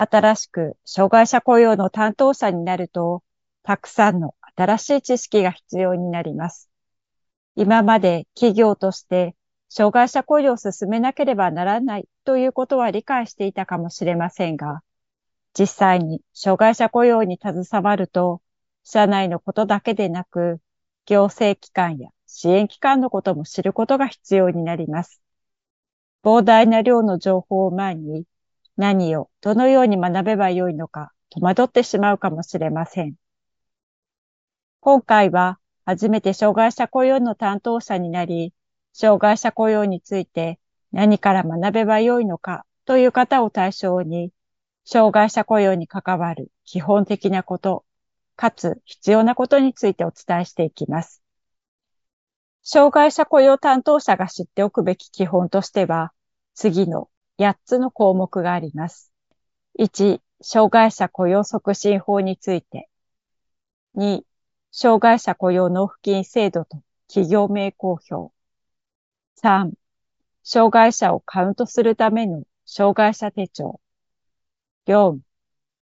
新しく障害者雇用の担当者になると、たくさんの新しい知識が必要になります。今まで企業として障害者雇用を進めなければならないということは理解していたかもしれませんが、実際に障害者雇用に携わると、社内のことだけでなく、行政機関や支援機関のことも知ることが必要になります。膨大な量の情報を前に何をどのように学べばよいのか戸惑ってしまうかもしれません。今回は初めて障害者雇用の担当者になり、障害者雇用について何から学べばよいのかという方を対象に、障害者雇用に関わる基本的なこと、かつ必要なことについてお伝えしていきます。障害者雇用担当者が知っておくべき基本としては、次の8つの項目があります。1、障害者雇用促進法について。2、障害者雇用納付金制度と企業名公表。3、障害者をカウントするための障害者手帳。4、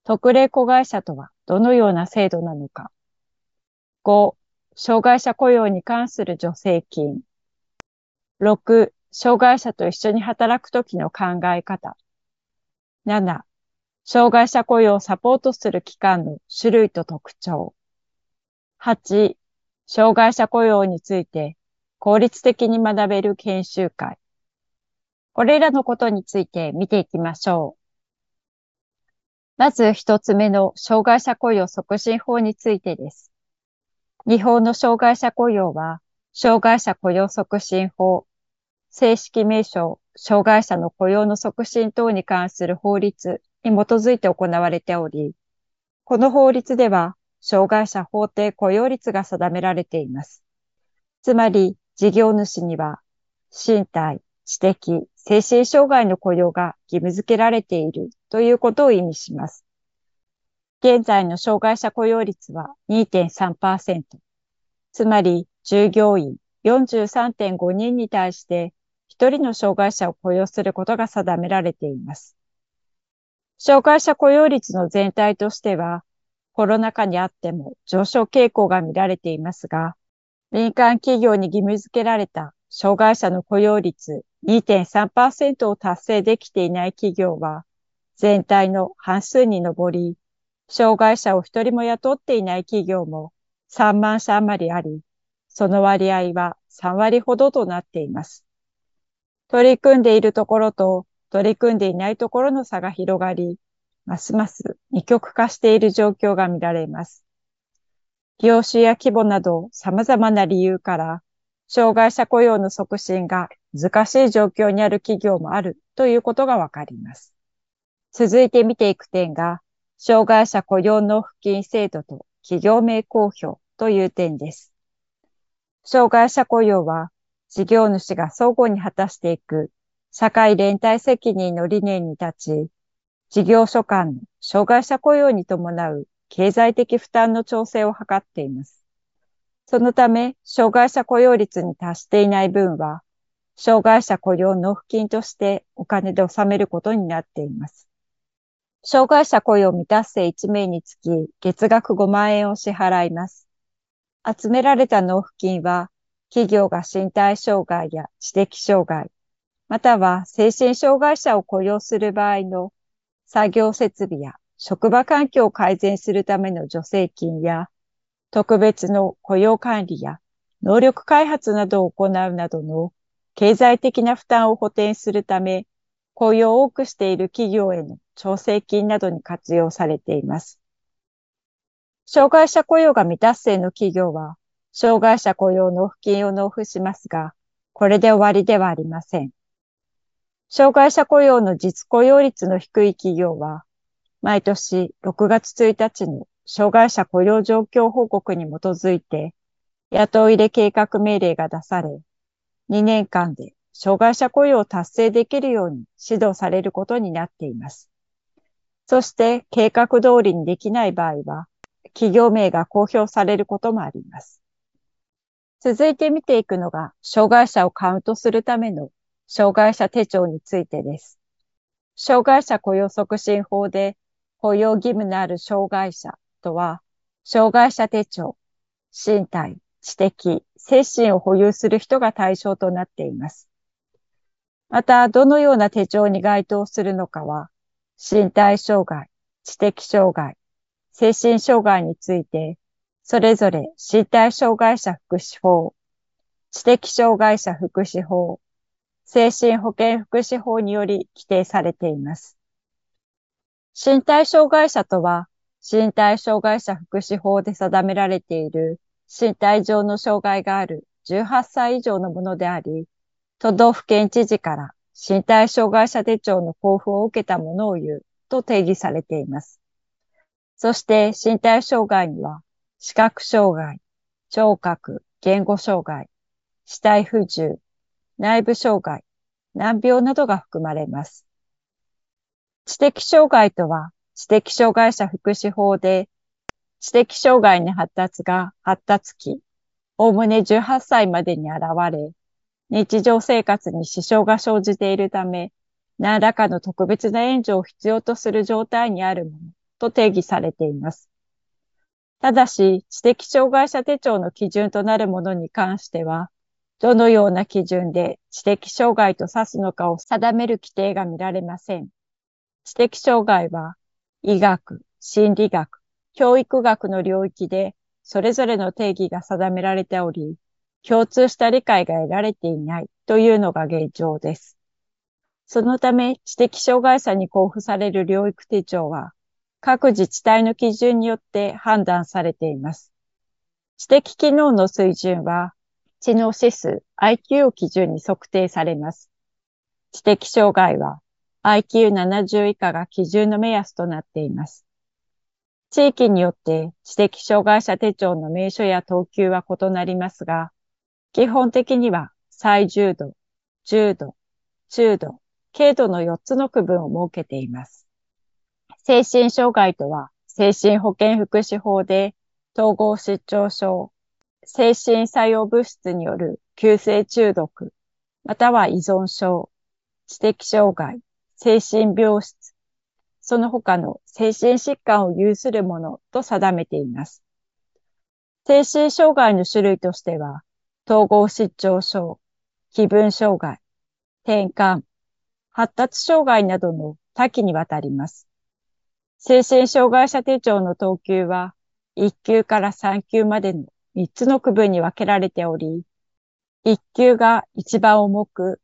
特例子会社とはどのような制度なのか。5、障害者雇用に関する助成金。6、障害者と一緒に働くときの考え方。7、障害者雇用をサポートする機関の種類と特徴。8、障害者雇用について効率的に学べる研修会。これらのことについて見ていきましょう。まず一つ目の障害者雇用促進法についてです。日本の障害者雇用は、障害者雇用促進法、正式名称、障害者の雇用の促進等に関する法律に基づいて行われており、この法律では、障害者法定雇用率が定められています。つまり、事業主には、身体、知的、精神障害の雇用が義務付けられているということを意味します。現在の障害者雇用率は2.3%。つまり、従業員43.5人に対して1人の障害者を雇用することが定められています。障害者雇用率の全体としては、コロナ禍にあっても上昇傾向が見られていますが、民間企業に義務付けられた障害者の雇用率2.3%を達成できていない企業は、全体の半数に上り、障害者を一人も雇っていない企業も3万社余りあり、その割合は3割ほどとなっています。取り組んでいるところと取り組んでいないところの差が広がり、ますます二極化している状況が見られます。業種や規模など様々な理由から、障害者雇用の促進が難しい状況にある企業もあるということがわかります。続いて見ていく点が、障害者雇用納付金制度と企業名公表という点です。障害者雇用は事業主が相互に果たしていく社会連帯責任の理念に立ち、事業所間障害者雇用に伴う経済的負担の調整を図っています。そのため、障害者雇用率に達していない分は、障害者雇用納付金としてお金で納めることになっています。障害者雇用未達成1名につき月額5万円を支払います。集められた納付金は、企業が身体障害や知的障害、または精神障害者を雇用する場合の作業設備や職場環境を改善するための助成金や、特別の雇用管理や能力開発などを行うなどの経済的な負担を補填するため、雇用を多くしている企業への調整金などに活用されています。障害者雇用が未達成の企業は、障害者雇用納付金を納付しますが、これで終わりではありません。障害者雇用の実雇用率の低い企業は、毎年6月1日の障害者雇用状況報告に基づいて、雇い入れ計画命令が出され、2年間で障害者雇用を達成できるように指導されることになっています。そして計画通りにできない場合は、企業名が公表されることもあります。続いて見ていくのが、障害者をカウントするための障害者手帳についてです。障害者雇用促進法で雇用義務のある障害者とは、障害者手帳、身体、知的、精神を保有する人が対象となっています。また、どのような手帳に該当するのかは、身体障害、知的障害、精神障害について、それぞれ身体障害者福祉法、知的障害者福祉法、精神保健福祉法により規定されています。身体障害者とは、身体障害者福祉法で定められている身体上の障害がある18歳以上のものであり、都道府県知事から身体障害者手帳の交付を受けたものを言うと定義されています。そして身体障害には視覚障害、聴覚、言語障害、死体不自由、内部障害、難病などが含まれます。知的障害とは、知的障害者福祉法で、知的障害の発達が発達期、おおむね18歳までに現れ、日常生活に支障が生じているため、何らかの特別な援助を必要とする状態にあるものと定義されています。ただし、知的障害者手帳の基準となるものに関しては、どのような基準で知的障害と指すのかを定める規定が見られません。知的障害は医学、心理学、教育学の領域でそれぞれの定義が定められており、共通した理解が得られていないというのが現状です。そのため、知的障害者に交付される療育手帳は、各自治体の基準によって判断されています。知的機能の水準は、知能指数 IQ を基準に測定されます。知的障害は IQ70 以下が基準の目安となっています。地域によって知的障害者手帳の名称や等級は異なりますが、基本的には最重度、重度、中度、軽度の4つの区分を設けています。精神障害とは、精神保健福祉法で統合失調症、精神作用物質による急性中毒、または依存症、知的障害、精神病室、その他の精神疾患を有するものと定めています。精神障害の種類としては、統合失調症、気分障害、転換、発達障害などの多岐にわたります。精神障害者手帳の等級は、1級から3級までの3つの区分に分けられており、1級が一番重く、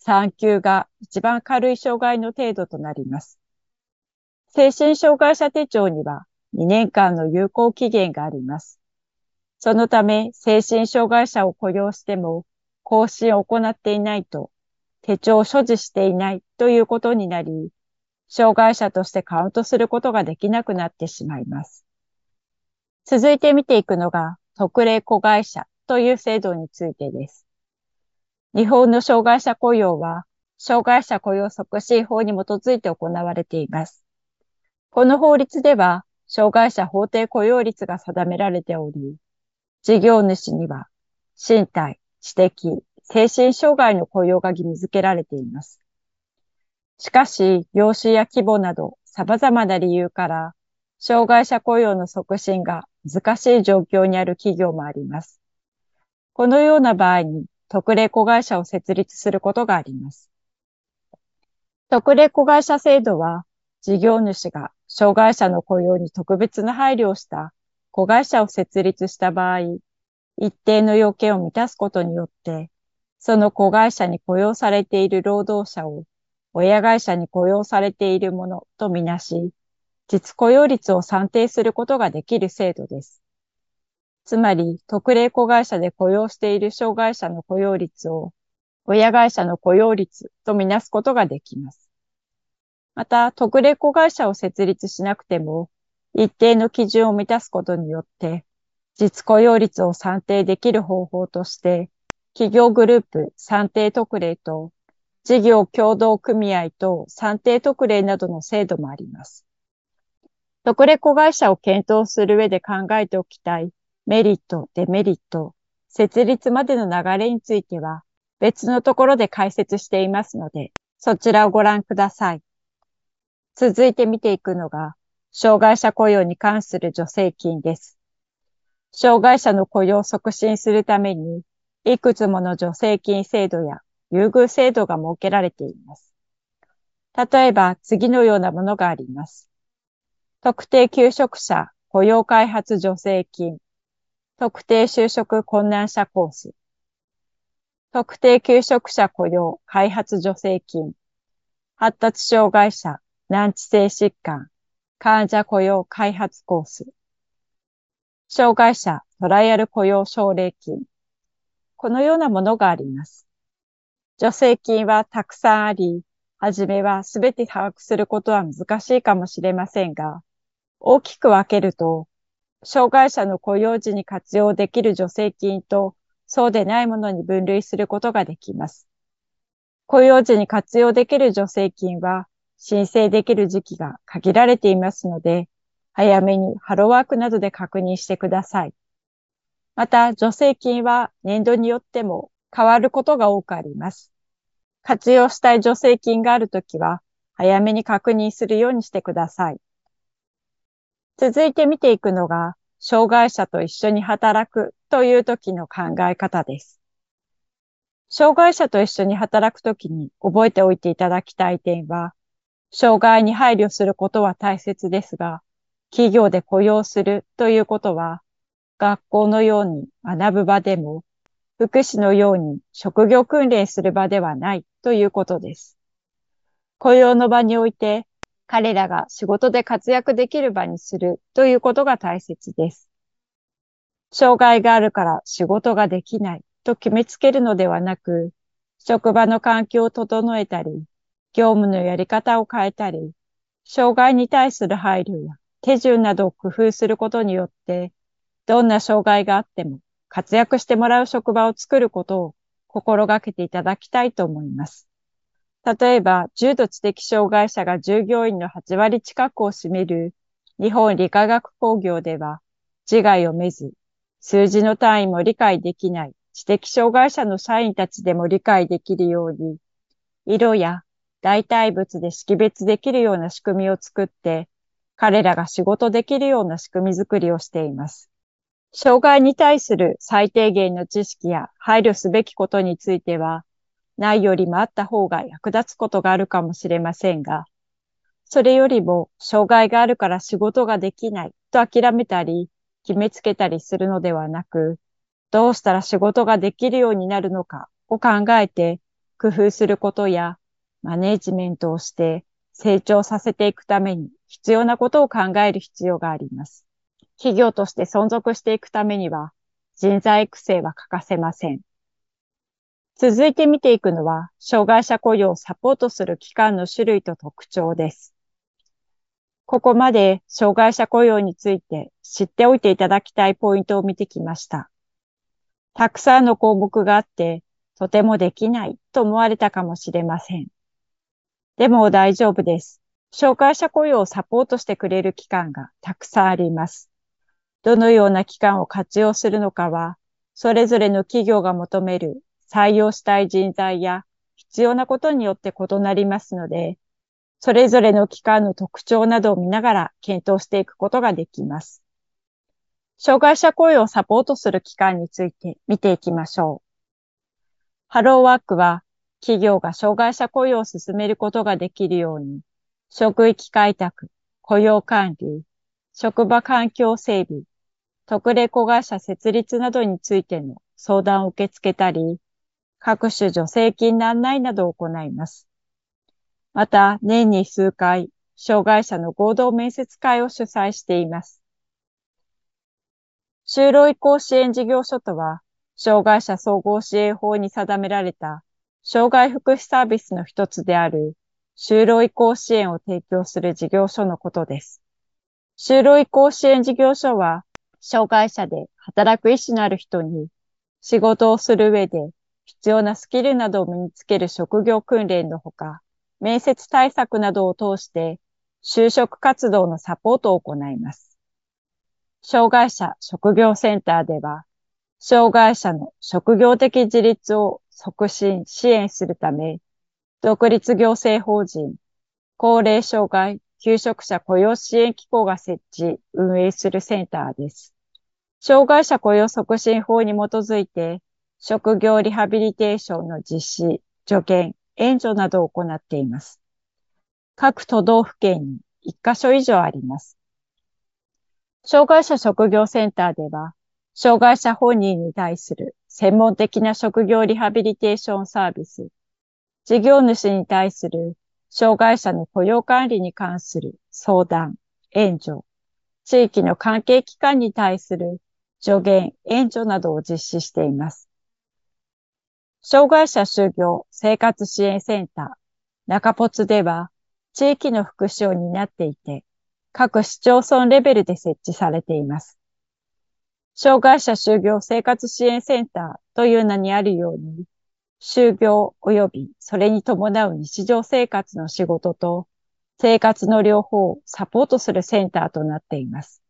3級が一番軽い障害の程度となります。精神障害者手帳には2年間の有効期限があります。そのため、精神障害者を雇用しても、更新を行っていないと、手帳を所持していないということになり、障害者としてカウントすることができなくなってしまいます。続いて見ていくのが、特例子会社という制度についてです。日本の障害者雇用は、障害者雇用促進法に基づいて行われています。この法律では、障害者法定雇用率が定められており、事業主には、身体、知的、精神障害の雇用が義務付けられています。しかし、業種や規模など様々な理由から、障害者雇用の促進が難しい状況にある企業もあります。このような場合に特例子会社を設立することがあります。特例子会社制度は事業主が障害者の雇用に特別な配慮をした子会社を設立した場合、一定の要件を満たすことによって、その子会社に雇用されている労働者を親会社に雇用されているものとみなし、実雇用率を算定することができる制度です。つまり、特例子会社で雇用している障害者の雇用率を親会社の雇用率とみなすことができます。また、特例子会社を設立しなくても、一定の基準を満たすことによって、実雇用率を算定できる方法として、企業グループ算定特例と事業協同組合と算定特例などの制度もあります。特例子会社を検討する上で考えておきたいメリット、デメリット、設立までの流れについては別のところで解説していますので、そちらをご覧ください。続いて見ていくのが、障害者雇用に関する助成金です。障害者の雇用を促進するために、いくつもの助成金制度や優遇制度が設けられています。例えば、次のようなものがあります。特定求職者雇用開発助成金、特定就職困難者コース、特定求職者雇用開発助成金、発達障害者難治性疾患患者雇用開発コース、障害者トライアル雇用奨励金、このようなものがあります。助成金はたくさんあり、はじめはすべて把握することは難しいかもしれませんが、大きく分けると、障害者の雇用時に活用できる助成金と、そうでないものに分類することができます。雇用時に活用できる助成金は、申請できる時期が限られていますので、早めにハローワークなどで確認してください。また、助成金は年度によっても変わることが多くあります。活用したい助成金があるときは、早めに確認するようにしてください。続いて見ていくのが、障害者と一緒に働くという時の考え方です。障害者と一緒に働くときに覚えておいていただきたい点は、障害に配慮することは大切ですが、企業で雇用するということは、学校のように学ぶ場でも、福祉のように職業訓練する場ではないということです。雇用の場において彼らが仕事で活躍できる場にするということが大切です。障害があるから仕事ができないと決めつけるのではなく、職場の環境を整えたり、業務のやり方を変えたり、障害に対する配慮や手順などを工夫することによって、どんな障害があっても活躍してもらう職場を作ることを心がけていただきたいと思います。例えば、重度知的障害者が従業員の8割近くを占める日本理化学工業では、自害をめず、数字の単位も理解できない知的障害者の社員たちでも理解できるように、色や代替物で識別できるような仕組みを作って、彼らが仕事できるような仕組み作りをしています。障害に対する最低限の知識や配慮すべきことについては、ないよりもあった方が役立つことがあるかもしれませんが、それよりも障害があるから仕事ができないと諦めたり、決めつけたりするのではなく、どうしたら仕事ができるようになるのかを考えて工夫することや、マネージメントをして成長させていくために必要なことを考える必要があります。企業として存続していくためには人材育成は欠かせません。続いて見ていくのは、障害者雇用をサポートする機関の種類と特徴です。ここまで障害者雇用について知っておいていただきたいポイントを見てきました。たくさんの項目があって、とてもできないと思われたかもしれません。でも大丈夫です。障害者雇用をサポートしてくれる機関がたくさんあります。どのような機関を活用するのかは、それぞれの企業が求める採用したい人材や必要なことによって異なりますので、それぞれの機関の特徴などを見ながら検討していくことができます。障害者雇用をサポートする機関について見ていきましょう。ハローワークは企業が障害者雇用を進めることができるように、職域開拓、雇用管理、職場環境整備、特例子会社設立などについての相談を受け付けたり、各種助成金の案内などを行います。また、年に数回、障害者の合同面接会を主催しています。就労移行支援事業所とは、障害者総合支援法に定められた障害福祉サービスの一つである就労移行支援を提供する事業所のことです。就労移行支援事業所は、障害者で働く意思のある人に仕事をする上で必要なスキルなどを身につける職業訓練のほか、面接対策などを通して就職活動のサポートを行います。障害者職業センターでは、障害者の職業的自立を促進、支援するため、独立行政法人、高齢障害求職者雇用支援機構が設置、運営するセンターです。障害者雇用促進法に基づいて、職業リハビリテーションの実施、助言、援助などを行っています。各都道府県に1カ所以上あります。障害者職業センターでは、障害者本人に対する専門的な職業リハビリテーションサービス、事業主に対する障害者の雇用管理に関する相談、援助、地域の関係機関に対する助言、援助などを実施しています。障害者就業生活支援センター、中ポツでは、地域の福祉を担っていて、各市町村レベルで設置されています。障害者就業生活支援センターという名にあるように、就業及びそれに伴う日常生活の仕事と生活の両方をサポートするセンターとなっています。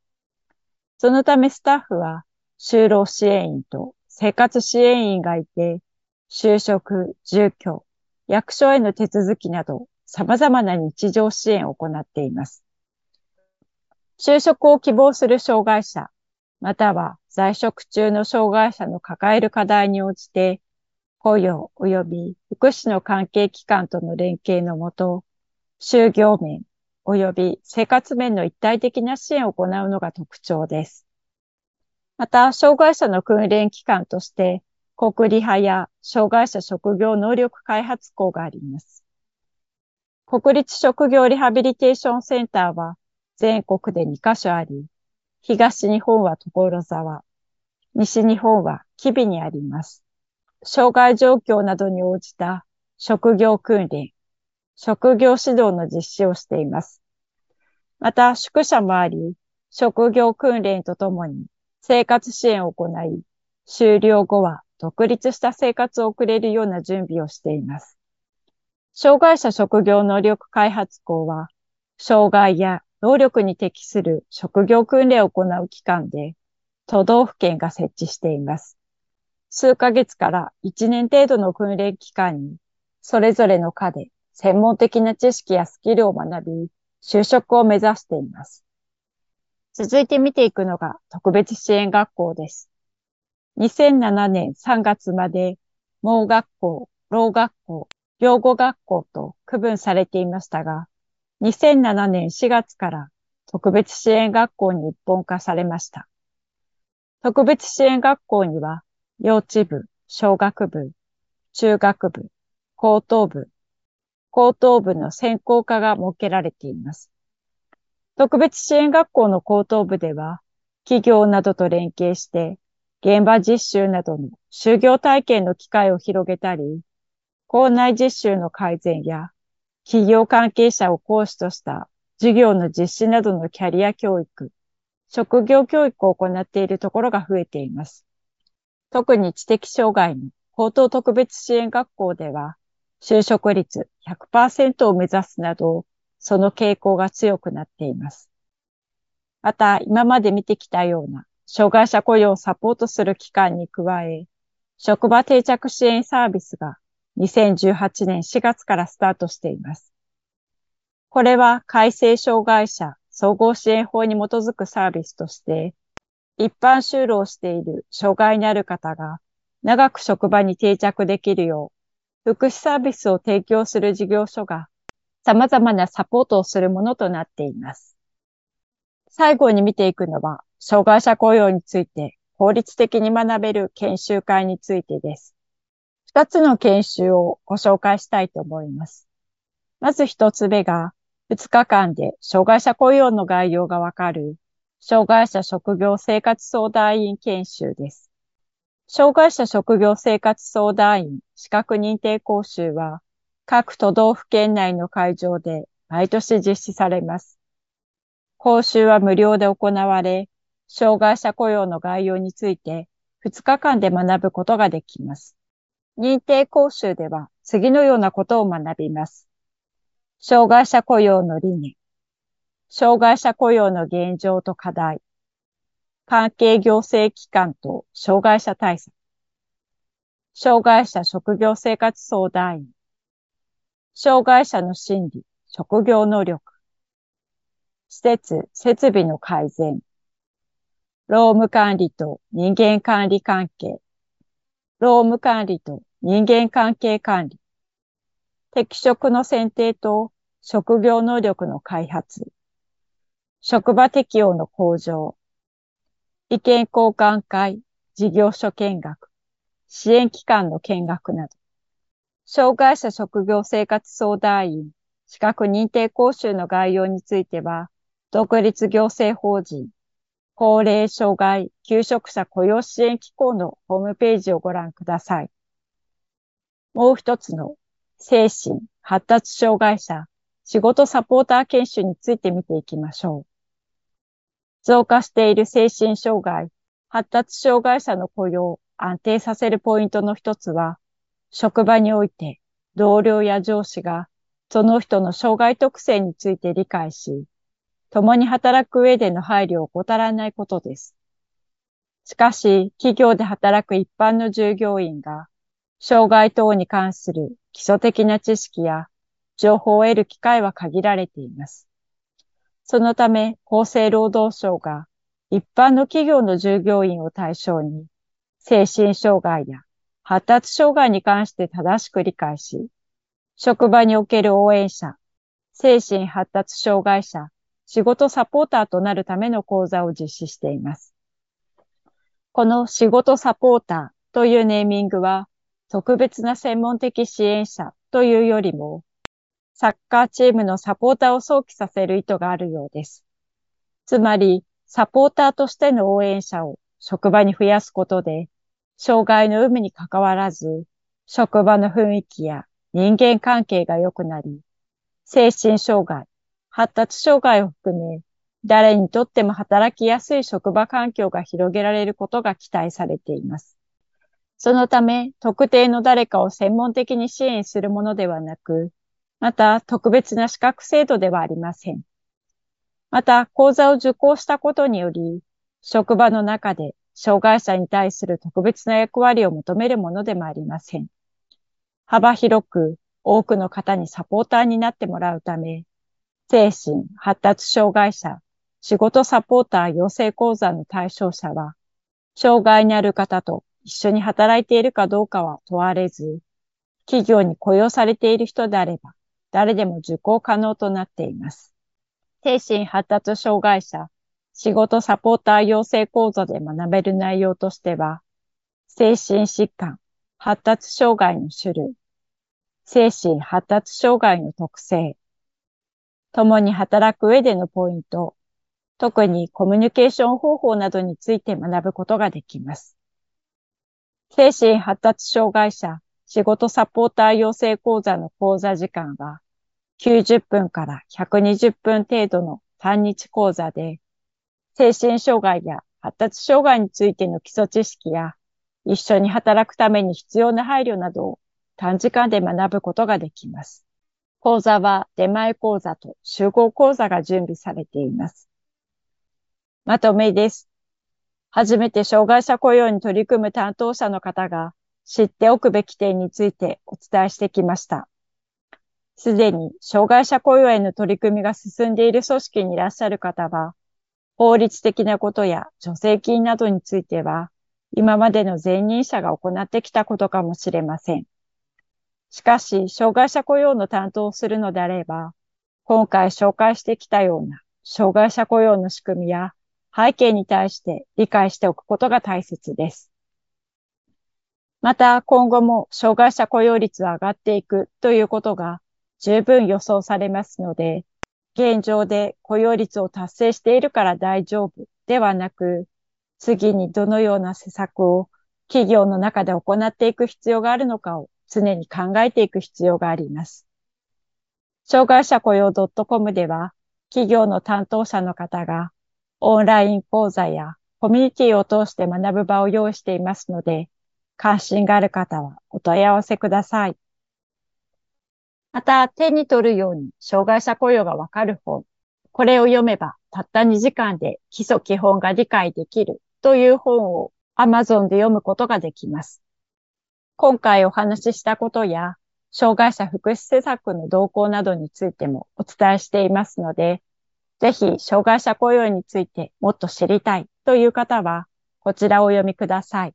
そのためスタッフは就労支援員と生活支援員がいて、就職、住居、役所への手続きなど様々な日常支援を行っています。就職を希望する障害者、または在職中の障害者の抱える課題に応じて、雇用及び福祉の関係機関との連携のもと、就業面及び生活面の一体的な支援を行うのが特徴です。また、障害者の訓練機関として、国理派や障害者職業能力開発校があります。国立職業リハビリテーションセンターは全国で2カ所あり、東日本は所沢、西日本は吉備にあります。障害状況などに応じた職業訓練、職業指導の実施をしています。また、宿舎もあり、職業訓練とともに生活支援を行い、終了後は独立した生活を送れるような準備をしています。障害者職業能力開発校は、障害や能力に適する職業訓練を行う機関で、都道府県が設置しています。数ヶ月から1年程度の訓練期間に、それぞれの科で専門的な知識やスキルを学び、就職を目指しています。続いて見ていくのが特別支援学校です。2007年3月まで、盲学校、老学校、養護学校と区分されていましたが、2007年4月から特別支援学校に一本化されました。特別支援学校には、幼稚部、小学部、中学部、高等部、高等部の専攻科が設けられています。特別支援学校の高等部では、企業などと連携して、現場実習などの就業体験の機会を広げたり、校内実習の改善や企業関係者を講師とした授業の実施などのキャリア教育、職業教育を行っているところが増えています。特に知的障害の高等特別支援学校では、就職率100%を目指すなど、その傾向が強くなっています。また、今まで見てきたような障害者雇用をサポートする機関に加え、職場定着支援サービスが2018年4月からスタートしています。これは改正障害者総合支援法に基づくサービスとして、一般就労している障害のある方が長く職場に定着できるよう、福祉サービスを提供する事業所が様々なサポートをするものとなっています。最後に見ていくのは、障害者雇用について法律的に学べる研修会についてです。二つの研修をご紹介したいと思います。まず一つ目が、二日間で障害者雇用の概要がわかる、障害者職業生活相談員研修です。障害者職業生活相談員資格認定講習は、各都道府県内の会場で毎年実施されます。講習は無料で行われ、障害者雇用の概要について2日間で学ぶことができます。認定講習では次のようなことを学びます。障害者雇用の理念、障害者雇用の現状と課題、関係行政機関と障害者対策、障害者職業生活相談員、障害者の心理、職業能力、施設、設備の改善、労務管理と人間管理関係、労務管理と人間関係管理、適職の選定と職業能力の開発、職場適用の向上、意見交換会、事業所見学、支援機関の見学など、障害者職業生活相談員、資格認定講習の概要については、独立行政法人。高齢障害。求職者雇用支援機構のホームページをご覧ください。もう一つの。精神。発達障害者。仕事サポーター研修について見ていきましょう。増加している精神障害、発達障害者の雇用を安定させるポイントの一つは、職場において同僚や上司がその人の障害特性について理解し、共に働く上での配慮を怠らないことです。しかし、企業で働く一般の従業員が、障害等に関する基礎的な知識や情報を得る機会は限られています。そのため、厚生労働省が一般の企業の従業員を対象に、精神障害や発達障害に関して正しく理解し、職場における応援者、精神発達障害者、仕事サポーターとなるための講座を実施しています。この仕事サポーターというネーミングは、特別な専門的支援者というよりも、サッカーチームのサポーターを想起させる意図があるようです。つまり、サポーターとしての応援者を職場に増やすことで、障害の有無に関わらず、職場の雰囲気や人間関係が良くなり、精神障害、発達障害を含め、誰にとっても働きやすい職場環境が広げられることが期待されています。そのため、特定の誰かを専門的に支援するものではなく、また特別な資格制度ではありません。また、講座を受講したことにより、職場の中で障害者に対する特別な役割を求めるものでもありません。幅広く多くの方にサポーターになってもらうため、精神、発達障害者、仕事サポーター養成講座の対象者は、障害にある方と一緒に働いているかどうかは問われず、企業に雇用されている人であれば、誰でも受講可能となっています。精神発達障害者、仕事サポーター養成講座で学べる内容としては、精神疾患、発達障害の種類、精神発達障害の特性、共に働く上でのポイント、特にコミュニケーション方法などについて学ぶことができます。精神発達障害者仕事サポーター養成講座の講座時間は90分から120分程度の単日講座で、精神障害や発達障害についての基礎知識や一緒に働くために必要な配慮などを短時間で学ぶことができます。講座は出前講座と集合講座が準備されています。まとめです。初めて障害者雇用に取り組む担当者の方が知っておくべき点についてお伝えしてきました。すでに障害者雇用への取り組みが進んでいる組織にいらっしゃる方は、法律的なことや助成金などについては、今までの前任者が行ってきたことかもしれません。しかし、障害者雇用の担当をするのであれば、今回紹介してきたような障害者雇用の仕組みや背景に対して理解しておくことが大切です。また今後も障害者雇用率は上がっていくということが十分予想されますので、現状で雇用率を達成しているから大丈夫ではなく、次にどのような施策を企業の中で行っていく必要があるのかを常に考えていく必要があります。障害者雇用 .com では、企業の担当者の方がオンライン講座やコミュニティを通して学ぶ場を用意していますので、関心がある方はお問い合わせください。また、手に取るように障害者雇用がわかる本。これを読めば、たった2時間で基礎基本が理解できるという本を Amazon で読むことができます。今回お話ししたことや、障害者福祉施策の動向などについてもお伝えしていますので、ぜひ、障害者雇用についてもっと知りたいという方は、こちらをお読みください。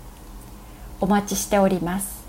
お待ちしております。